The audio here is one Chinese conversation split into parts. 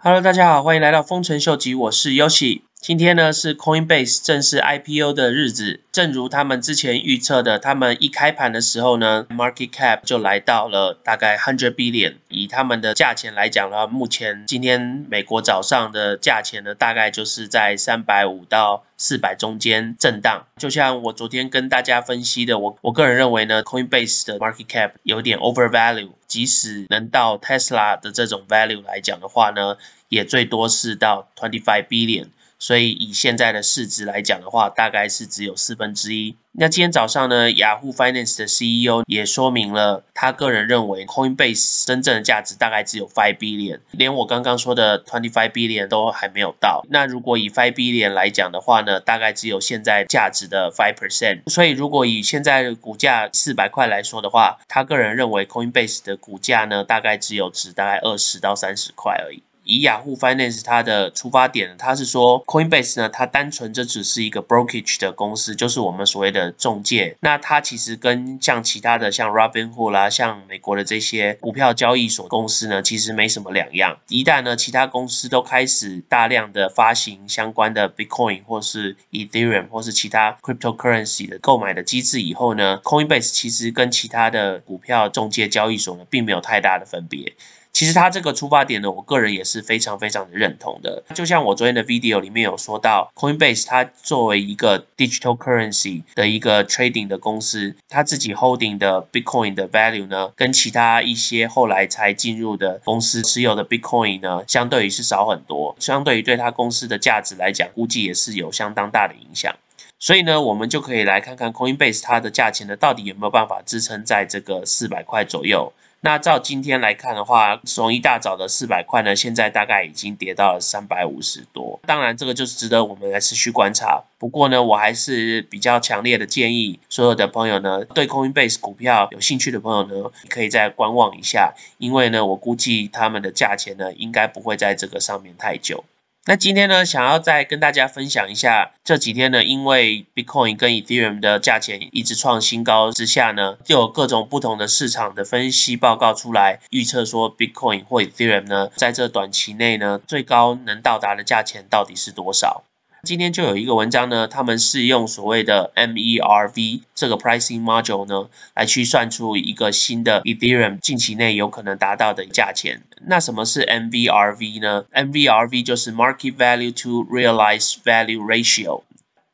Hello，大家好，欢迎来到丰臣秀吉，我是 Yoshi。今天呢是 Coinbase 正式 IPO 的日子，正如他们之前预测的，他们一开盘的时候呢，market cap 就来到了大概 hundred billion。以他们的价钱来讲的话，目前今天美国早上的价钱呢，大概就是在三百五到四百中间震荡。就像我昨天跟大家分析的，我我个人认为呢，Coinbase 的 market cap 有点 overvalue，即使能到 Tesla 的这种 value 来讲的话呢，也最多是到 twenty five billion。所以以现在的市值来讲的话，大概是只有四分之一。那今天早上呢，雅虎 Finance 的 CEO 也说明了，他个人认为 Coinbase 真正的价值大概只有 five billion，连我刚刚说的 twenty five billion 都还没有到。那如果以 five billion 来讲的话呢，大概只有现在价值的 five percent。所以如果以现在股价四百块来说的话，他个人认为 Coinbase 的股价呢，大概只有值大概二十到三十块而已。以雅虎 Finance 它的出发点，它是说 Coinbase 呢，它单纯这只是一个 brokerage 的公司，就是我们所谓的中介。那它其实跟像其他的像 Robinhood 啦，像美国的这些股票交易所公司呢，其实没什么两样。一旦呢，其他公司都开始大量的发行相关的 Bitcoin 或是 Ethereum 或是其他 cryptocurrency 的购买的机制以后呢，Coinbase 其实跟其他的股票中介交易所呢，并没有太大的分别。其实它这个出发点呢，我个人也是非常非常的认同的。就像我昨天的 video 里面有说到，Coinbase 它作为一个 digital currency 的一个 trading 的公司，它自己 holding 的 Bitcoin 的 value 呢，跟其他一些后来才进入的公司持有的 Bitcoin 呢，相对于是少很多。相对于对它公司的价值来讲，估计也是有相当大的影响。所以呢，我们就可以来看看 Coinbase 它的价钱呢，到底有没有办法支撑在这个四百块左右。那照今天来看的话，从一大早的四百块呢，现在大概已经跌到了三百五十多。当然，这个就是值得我们来持续观察。不过呢，我还是比较强烈的建议所有的朋友呢，对 Coinbase 股票有兴趣的朋友呢，可以再观望一下，因为呢，我估计他们的价钱呢，应该不会在这个上面太久。那今天呢，想要再跟大家分享一下，这几天呢，因为 Bitcoin 跟 Ethereum 的价钱一直创新高之下呢，就有各种不同的市场的分析报告出来，预测说 Bitcoin 或 Ethereum 呢，在这短期内呢，最高能到达的价钱到底是多少？今天就有一个文章呢，他们是用所谓的 MERV 这个 pricing module 呢，来去算出一个新的 Ethereum 近期内有可能达到的价钱。那什么是 MVRV 呢？MVRV 就是 Market Value to Realized Value Ratio。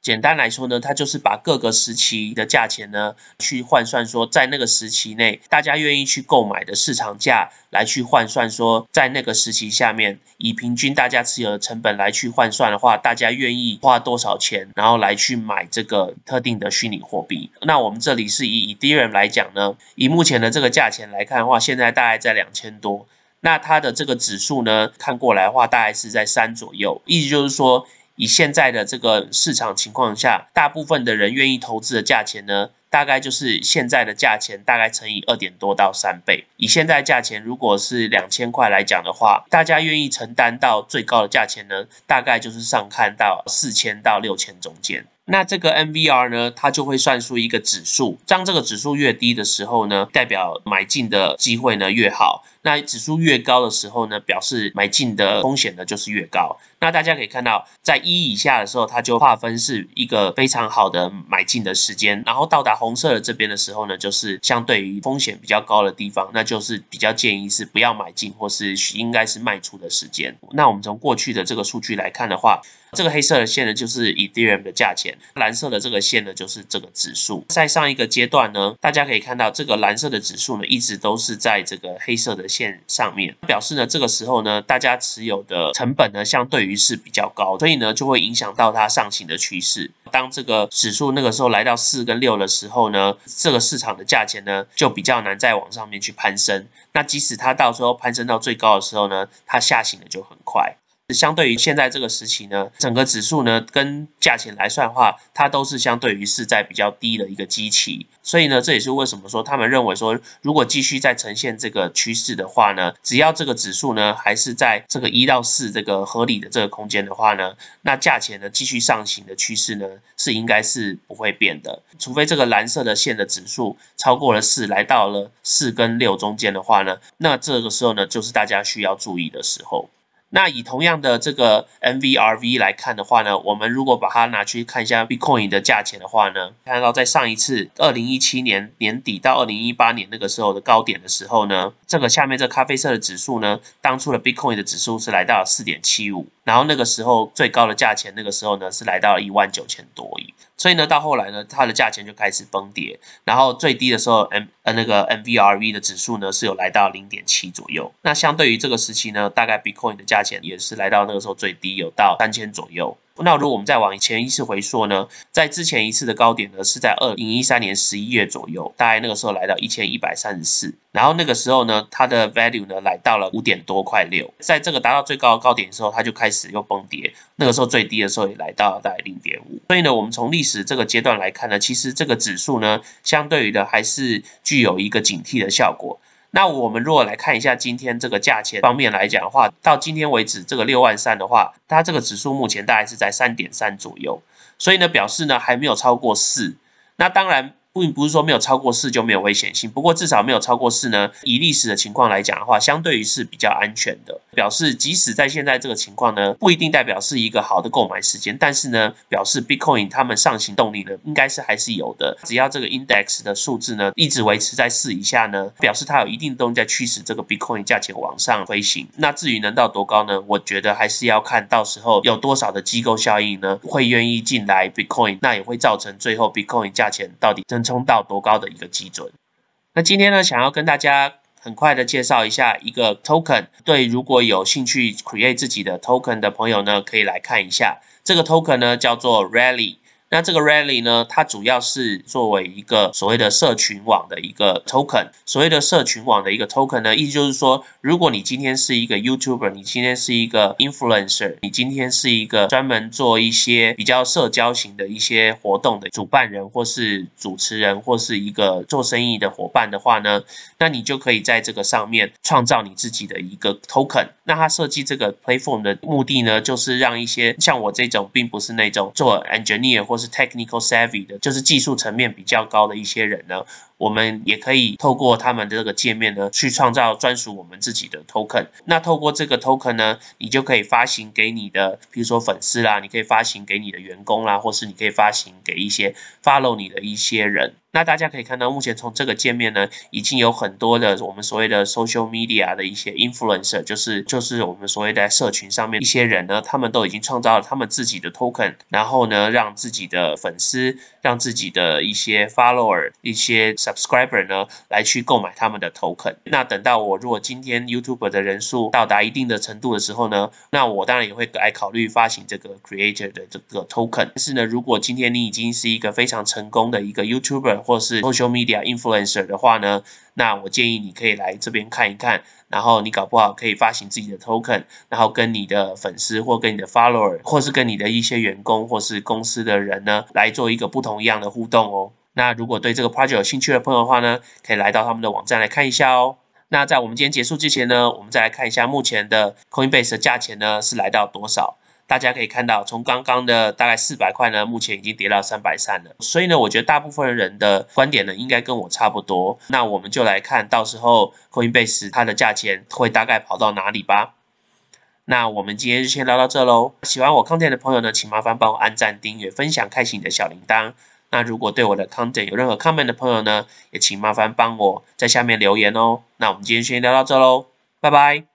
简单来说呢，它就是把各个时期的价钱呢，去换算说，在那个时期内，大家愿意去购买的市场价来去换算说，在那个时期下面，以平均大家持有的成本来去换算的话，大家愿意花多少钱，然后来去买这个特定的虚拟货币。那我们这里是以 Ethereum 来讲呢，以目前的这个价钱来看的话，现在大概在两千多。那它的这个指数呢，看过来的话，大概是在三左右，意思就是说。以现在的这个市场情况下，大部分的人愿意投资的价钱呢，大概就是现在的价钱大概乘以二点多到三倍。以现在价钱如果是两千块来讲的话，大家愿意承担到最高的价钱呢，大概就是上看到四千到六千中间。那这个 MVR 呢，它就会算出一个指数，当这个指数越低的时候呢，代表买进的机会呢越好。那指数越高的时候呢，表示买进的风险呢就是越高。那大家可以看到，在一以下的时候，它就划分是一个非常好的买进的时间。然后到达红色的这边的时候呢，就是相对于风险比较高的地方，那就是比较建议是不要买进或是应该是卖出的时间。那我们从过去的这个数据来看的话，这个黑色的线呢就是 Ethereum 的价钱，蓝色的这个线呢就是这个指数。在上一个阶段呢，大家可以看到这个蓝色的指数呢一直都是在这个黑色的。线上面表示呢，这个时候呢，大家持有的成本呢，相对于是比较高，所以呢，就会影响到它上行的趋势。当这个指数那个时候来到四跟六的时候呢，这个市场的价钱呢，就比较难再往上面去攀升。那即使它到时候攀升到最高的时候呢，它下行的就很快。相对于现在这个时期呢，整个指数呢跟价钱来算的话，它都是相对于是在比较低的一个基期，所以呢，这也是为什么说他们认为说，如果继续再呈现这个趋势的话呢，只要这个指数呢还是在这个一到四这个合理的这个空间的话呢，那价钱呢继续上行的趋势呢是应该是不会变的，除非这个蓝色的线的指数超过了四，来到了四跟六中间的话呢，那这个时候呢就是大家需要注意的时候。那以同样的这个 NVRV 来看的话呢，我们如果把它拿去看一下 Bitcoin 的价钱的话呢，看到在上一次二零一七年年底到二零一八年那个时候的高点的时候呢，这个下面这咖啡色的指数呢，当初的 Bitcoin 的指数是来到四点七五，然后那个时候最高的价钱那个时候呢是来到一万九千多亿。所以呢，到后来呢，它的价钱就开始崩跌，然后最低的时候，M 呃那个 NVRV 的指数呢是有来到零点七左右。那相对于这个时期呢，大概 Bitcoin 的价钱也是来到那个时候最低，有到三千左右。那如果我们再往前一次回溯呢，在之前一次的高点呢，是在二零一三年十一月左右，大概那个时候来到一千一百三十四，然后那个时候呢，它的 value 呢来到了五点多块六，在这个达到最高高点的时候，它就开始又崩跌，那个时候最低的时候也来到了大概零点五，所以呢，我们从历史这个阶段来看呢，其实这个指数呢，相对于的还是具有一个警惕的效果。那我们如果来看一下今天这个价钱方面来讲的话，到今天为止这个六万三的话，它这个指数目前大概是在三点三左右，所以呢表示呢还没有超过四。那当然。并不是说没有超过四就没有危险性，不过至少没有超过四呢。以历史的情况来讲的话，相对于是比较安全的，表示即使在现在这个情况呢，不一定代表是一个好的购买时间，但是呢，表示 Bitcoin 他们上行动力呢，应该是还是有的。只要这个 Index 的数字呢一直维持在四以下呢，表示它有一定动力在驱使这个 Bitcoin 价钱往上飞行。那至于能到多高呢？我觉得还是要看到时候有多少的机构效应呢，会愿意进来 Bitcoin，那也会造成最后 Bitcoin 价钱到底真。冲到多高的一个基准？那今天呢，想要跟大家很快的介绍一下一个 token。对，如果有兴趣 create 自己的 token 的朋友呢，可以来看一下这个 token 呢，叫做 Rally。那这个 Rally 呢，它主要是作为一个所谓的社群网的一个 token。所谓的社群网的一个 token 呢，意思就是说，如果你今天是一个 YouTuber，你今天是一个 influencer，你今天是一个专门做一些比较社交型的一些活动的主办人，或是主持人，或是一个做生意的伙伴的话呢，那你就可以在这个上面创造你自己的一个 token。那它设计这个 platform 的目的呢，就是让一些像我这种并不是那种做 engineer 或是 technical savvy 的，就是技术层面比较高的一些人呢。我们也可以透过他们的这个界面呢，去创造专属我们自己的 token。那透过这个 token 呢，你就可以发行给你的，比如说粉丝啦，你可以发行给你的员工啦，或是你可以发行给一些 follow 你的一些人。那大家可以看到，目前从这个界面呢，已经有很多的我们所谓的 social media 的一些 influencer，就是就是我们所谓的社群上面一些人呢，他们都已经创造了他们自己的 token，然后呢，让自己的粉丝，让自己的一些 follower，一些 subscriber 呢，来去购买他们的 token。那等到我如果今天 YouTube 的人数到达一定的程度的时候呢，那我当然也会来考虑发行这个 creator 的这个 token。但是呢，如果今天你已经是一个非常成功的一个 YouTuber 或是 social media influencer 的话呢，那我建议你可以来这边看一看，然后你搞不好可以发行自己的 token，然后跟你的粉丝或跟你的 follower，或是跟你的一些员工或是公司的人呢，来做一个不同一样的互动哦。那如果对这个 project 有兴趣的朋友的话呢，可以来到他们的网站来看一下哦。那在我们今天结束之前呢，我们再来看一下目前的 Coinbase 的价钱呢是来到多少。大家可以看到，从刚刚的大概四百块呢，目前已经跌到三百三了。所以呢，我觉得大部分人的观点呢，应该跟我差不多。那我们就来看到时候 Coinbase 它的价钱会大概跑到哪里吧。那我们今天就先聊到这喽。喜欢我 content 的朋友呢，请麻烦帮我按赞、订阅、分享、开启你的小铃铛。那如果对我的 content 有任何 comment 的朋友呢，也请麻烦帮我在下面留言哦。那我们今天先聊到这喽，拜拜。